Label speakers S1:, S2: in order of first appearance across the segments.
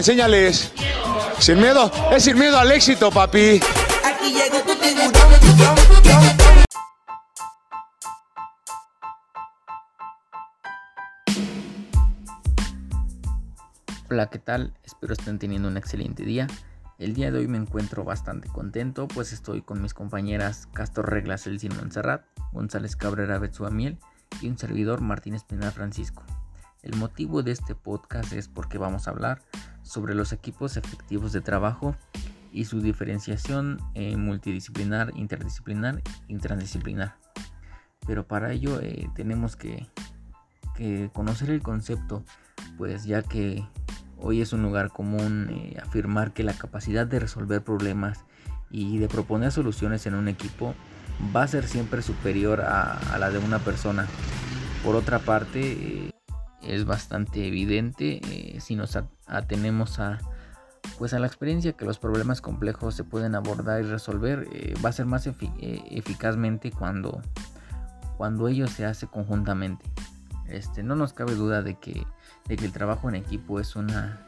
S1: enséñales. Sin miedo, es sin miedo al éxito, papi. Aquí llegó tu
S2: Hola, ¿qué tal? Espero estén teniendo un excelente día. El día de hoy me encuentro bastante contento, pues estoy con mis compañeras Castor Reglas Elcino Monserrat, González Cabrera Betsuamiel y un servidor Martín Espinal Francisco. El motivo de este podcast es porque vamos a hablar sobre los equipos efectivos de trabajo y su diferenciación en multidisciplinar, interdisciplinar y transdisciplinar. Pero para ello eh, tenemos que, conocer el concepto, pues ya que hoy es un lugar común eh, afirmar que la capacidad de resolver problemas y de proponer soluciones en un equipo va a ser siempre superior a, a la de una persona. Por otra parte, eh, es bastante evidente eh, si nos atenemos a pues a la experiencia que los problemas complejos se pueden abordar y resolver eh, va a ser más eh, eficazmente cuando cuando ello se hace conjuntamente este no nos cabe duda de que, de que el trabajo en equipo es una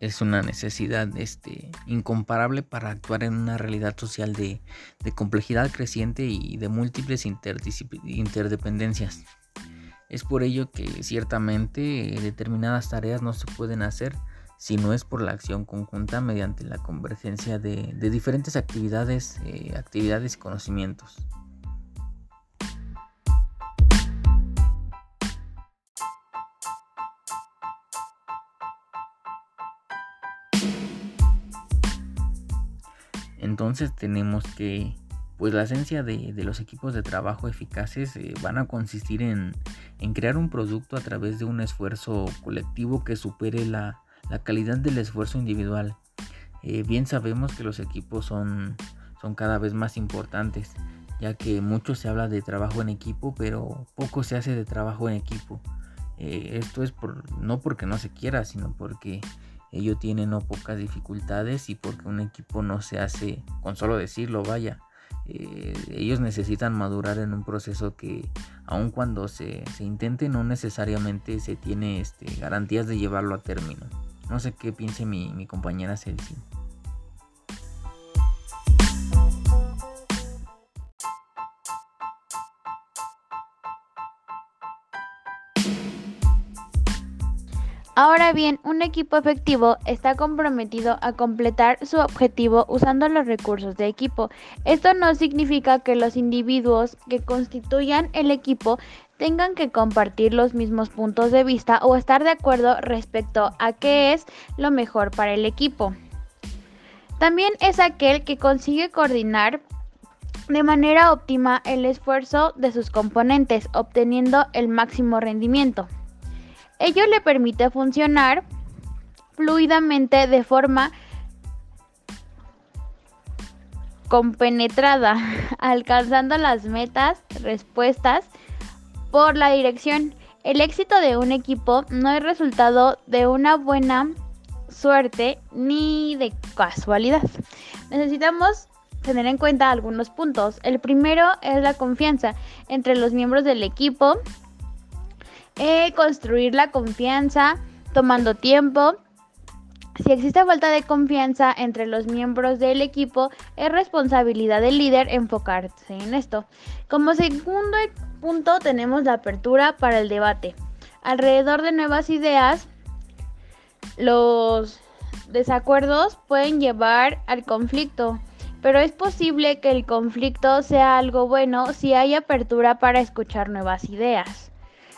S2: es una necesidad este, incomparable para actuar en una realidad social de, de complejidad creciente y de múltiples interdependencias. Es por ello que ciertamente eh, determinadas tareas no se pueden hacer si no es por la acción conjunta mediante la convergencia de, diferentes actividades, eh, actividades y conocimientos. Entonces tenemos que pues la esencia de, los equipos de trabajo eficaces eh, van a consistir en, crear un producto a través de un esfuerzo colectivo que supere la, calidad del esfuerzo individual. Eh, bien sabemos que los equipos son, cada vez más importantes, ya que mucho se habla de trabajo en equipo, pero poco se hace de trabajo en equipo. Eh, esto es no porque no se quiera, sino porque ello tiene no pocas dificultades y porque un equipo no se hace con solo decirlo, vaya. Eh, ellos necesitan madurar en un proceso que aun cuando se, intente no necesariamente se tiene este, garantías de llevarlo a término. No sé qué piense mi, mi compañera Celsi.
S3: Ahora bien, un equipo efectivo está comprometido a completar su objetivo usando los recursos de equipo. Esto no significa que los individuos que constituyan el equipo tengan que compartir los mismos puntos de vista o estar de acuerdo respecto a qué es lo mejor para el equipo. También es aquel que consigue coordinar de manera óptima el esfuerzo de sus componentes, obteniendo el máximo rendimiento. Ello le permite funcionar fluidamente de forma compenetrada, alcanzando las metas, respuestas por la dirección. El éxito de un equipo no es resultado de una buena suerte ni de casualidad. Necesitamos tener en cuenta algunos puntos. El primero es la confianza entre los miembros del equipo, eh, construir la confianza tomando tiempo. Si existe falta de confianza entre los miembros del equipo, es responsabilidad del líder enfocarse en esto. Como segundo punto tenemos la apertura para el debate. Alrededor de nuevas ideas, los desacuerdos pueden llevar al conflicto, pero es posible que el conflicto sea algo bueno si hay apertura para escuchar nuevas ideas.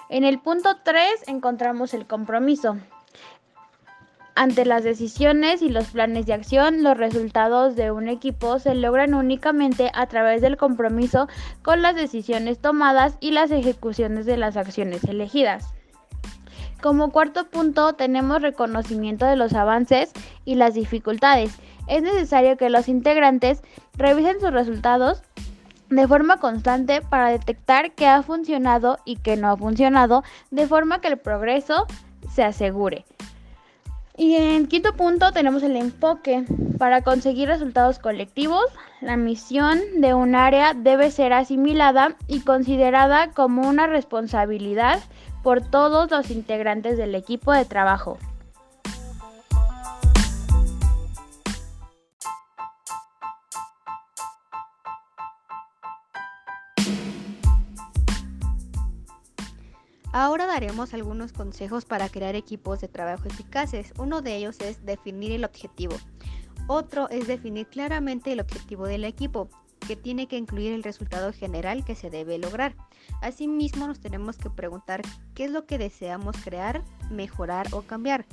S3: En el punto 3 encontramos el compromiso. Ante las decisiones y los planes de acción, los resultados de un equipo se logran únicamente a través del compromiso con las decisiones tomadas y las ejecuciones de las acciones elegidas. Como cuarto punto tenemos reconocimiento de los avances y las dificultades. Es necesario que los integrantes revisen sus resultados de forma constante para detectar qué ha funcionado y qué no ha funcionado, de forma que el progreso se asegure. Y en quinto punto tenemos el enfoque. Para conseguir resultados colectivos, la misión de un área debe ser asimilada y considerada como una responsabilidad por todos los integrantes del equipo de trabajo.
S4: Daremos algunos consejos para crear equipos de trabajo eficaces. Uno de ellos es definir el objetivo. Otro es definir claramente el objetivo del equipo, que tiene que incluir el resultado general que se debe lograr. Asimismo, nos tenemos que preguntar qué es lo que deseamos crear, mejorar o cambiar,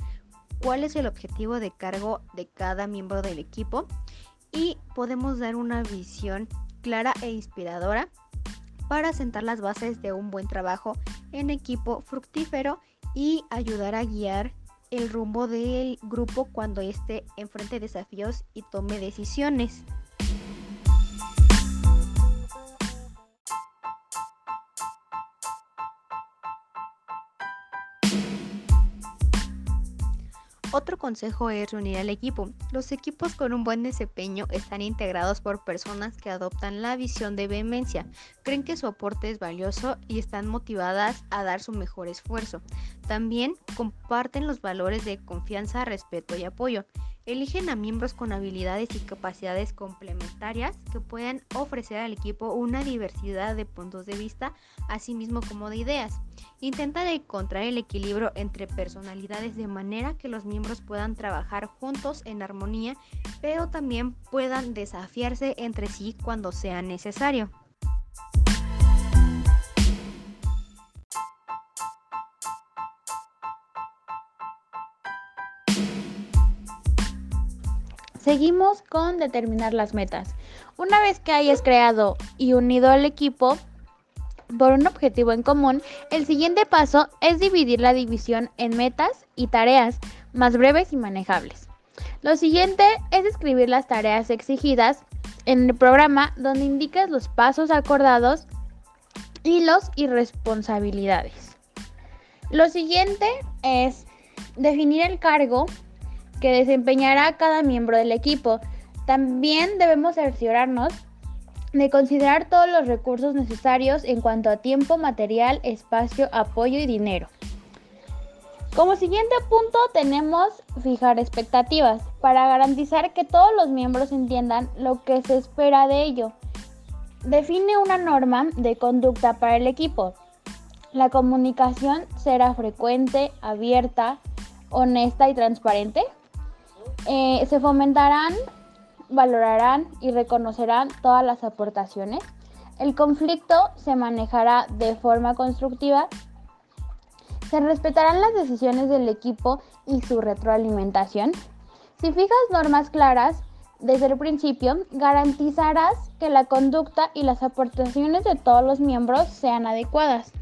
S4: cuál es el objetivo de cargo de cada miembro del equipo y podemos dar una visión clara e inspiradora para sentar las bases de un buen trabajo en equipo fructífero y ayudar a guiar el rumbo del grupo cuando esté enfrente de desafíos y tome decisiones. Otro consejo es reunir al equipo. Los equipos con un buen desempeño están integrados por personas que adoptan la visión de vehemencia, creen que su aporte es valioso y están motivadas a dar su mejor esfuerzo. También comparten los valores de confianza, respeto y apoyo. Eligen a miembros con habilidades y capacidades complementarias que puedan ofrecer al equipo una diversidad de puntos de vista, así mismo como de ideas. Intentan encontrar el equilibrio entre personalidades de manera que los miembros puedan trabajar juntos en armonía, pero también puedan desafiarse entre sí cuando sea necesario.
S3: Seguimos con determinar las metas. Una vez que hayas creado y unido al equipo por un objetivo en común, el siguiente paso es dividir la división en metas y tareas más breves y manejables. Lo siguiente es escribir las tareas exigidas en el programa donde indicas los pasos acordados y los y responsabilidades. Lo siguiente es definir el cargo que desempeñará cada miembro del equipo. También debemos cerciorarnos de considerar todos los recursos necesarios en cuanto a tiempo, material, espacio, apoyo y dinero. Como siguiente punto tenemos fijar expectativas para garantizar que todos los miembros entiendan lo que se espera de ello. Define una norma de conducta para el equipo. La comunicación será frecuente, abierta, honesta y transparente. Eh, se fomentarán, valorarán y reconocerán todas las aportaciones. El conflicto se manejará de forma constructiva. Se respetarán las decisiones del equipo y su retroalimentación. Si fijas normas claras desde el principio, garantizarás que la conducta y las aportaciones de todos los miembros sean adecuadas.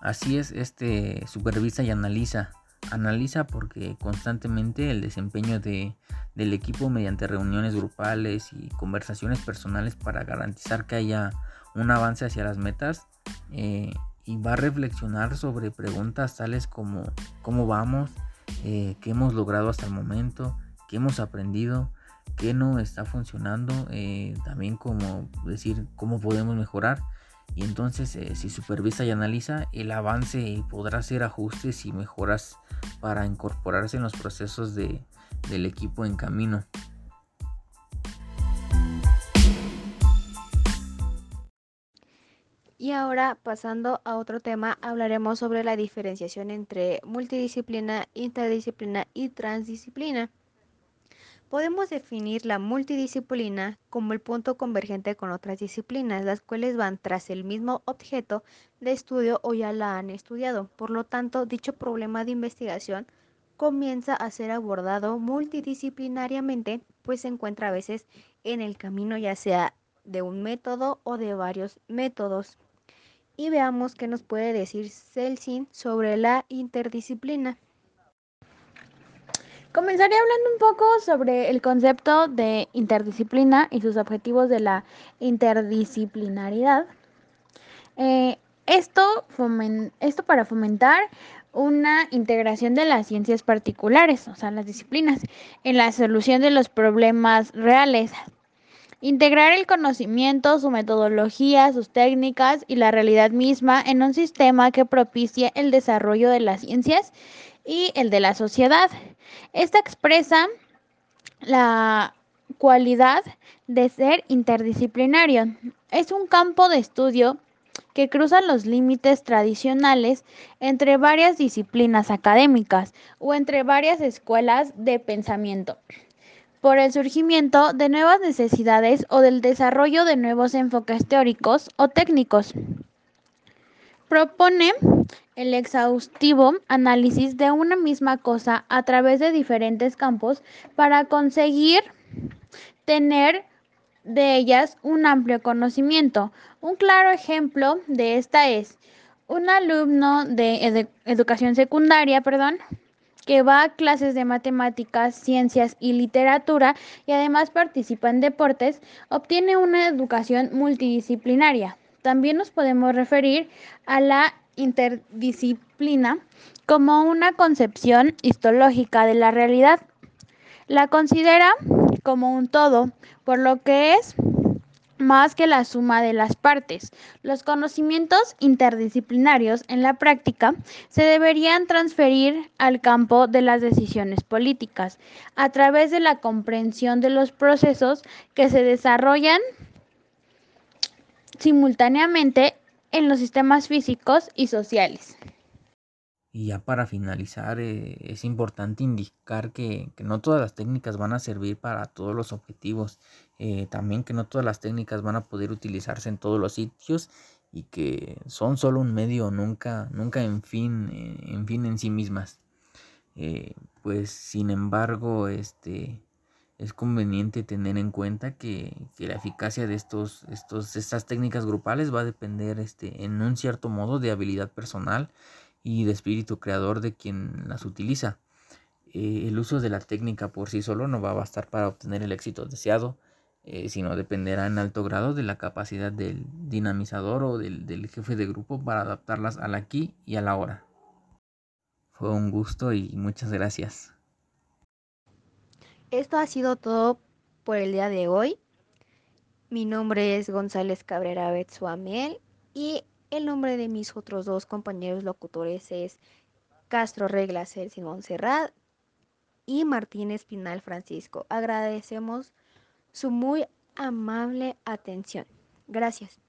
S2: Así es, este supervisa y analiza. Analiza porque constantemente el desempeño de, del equipo mediante reuniones grupales y conversaciones personales para garantizar que haya un avance hacia las metas eh, y va a reflexionar sobre preguntas tales como cómo vamos, eh, qué hemos logrado hasta el momento, qué hemos aprendido, qué no está funcionando, eh, también como decir cómo podemos mejorar y entonces eh, si supervisa y analiza el avance podrá hacer ajustes y mejoras para incorporarse en los procesos de, del equipo en camino.
S4: Y ahora pasando a otro tema, hablaremos sobre la diferenciación entre multidisciplina, interdisciplina y transdisciplina. Podemos definir la multidisciplina como el punto convergente con otras disciplinas, las cuales van tras el mismo objeto de estudio o ya la han estudiado. Por lo tanto, dicho problema de investigación comienza a ser abordado multidisciplinariamente, pues se encuentra a veces en el camino ya sea de un método o de varios métodos. Y veamos qué nos puede decir Celsin sobre la interdisciplina.
S3: Comenzaré hablando un poco sobre el concepto de interdisciplina y sus objetivos de la interdisciplinaridad. Eh, esto, esto para fomentar una integración de las ciencias particulares, o sea, las disciplinas, en la solución de los problemas reales. Integrar el conocimiento, su metodología, sus técnicas y la realidad misma en un sistema que propicie el desarrollo de las ciencias y el de la sociedad. Esta expresa la cualidad de ser interdisciplinario. Es un campo de estudio que cruza los límites tradicionales entre varias disciplinas académicas o entre varias escuelas de pensamiento, por el surgimiento de nuevas necesidades o del desarrollo de nuevos enfoques teóricos o técnicos. Propone el exhaustivo análisis de una misma cosa a través de diferentes campos para conseguir tener de ellas un amplio conocimiento. Un claro ejemplo de esta es un alumno de educación secundaria, perdón, que va a clases de matemáticas, ciencias y literatura y además participa en deportes, obtiene una educación multidisciplinaria. También nos podemos referir a la interdisciplina como una concepción histológica de la realidad. La considera como un todo, por lo que es más que la suma de las partes. Los conocimientos interdisciplinarios en la práctica se deberían transferir al campo de las decisiones políticas a través de la comprensión de los procesos que se desarrollan simultáneamente en los sistemas físicos y sociales.
S2: Y ya para finalizar, eh, es importante indicar que, no todas las técnicas van a servir para todos los objetivos. Eh, también que no todas las técnicas van a poder utilizarse en todos los sitios y que son solo un medio, nunca, nunca en fin, eh, en fin en sí mismas. pues sin embargo, este es conveniente tener en cuenta que, que, la eficacia de estos, estos, estas técnicas grupales va a depender este, en un cierto modo de habilidad personal y de espíritu creador de quien las utiliza. Eh, el uso de la técnica por sí solo no va a bastar para obtener el éxito deseado, eh, sino dependerá en alto grado de la capacidad del dinamizador o del, del jefe de grupo para adaptarlas al aquí y a la hora. Fue un gusto y muchas gracias.
S4: Esto ha sido todo por el día de hoy. Mi nombre es González Cabrera Betsuamel y el nombre de mis otros dos compañeros locutores es Castro Reglas El Simón Serrat y Martín Espinal Francisco. Agradecemos su muy amable atención. Gracias.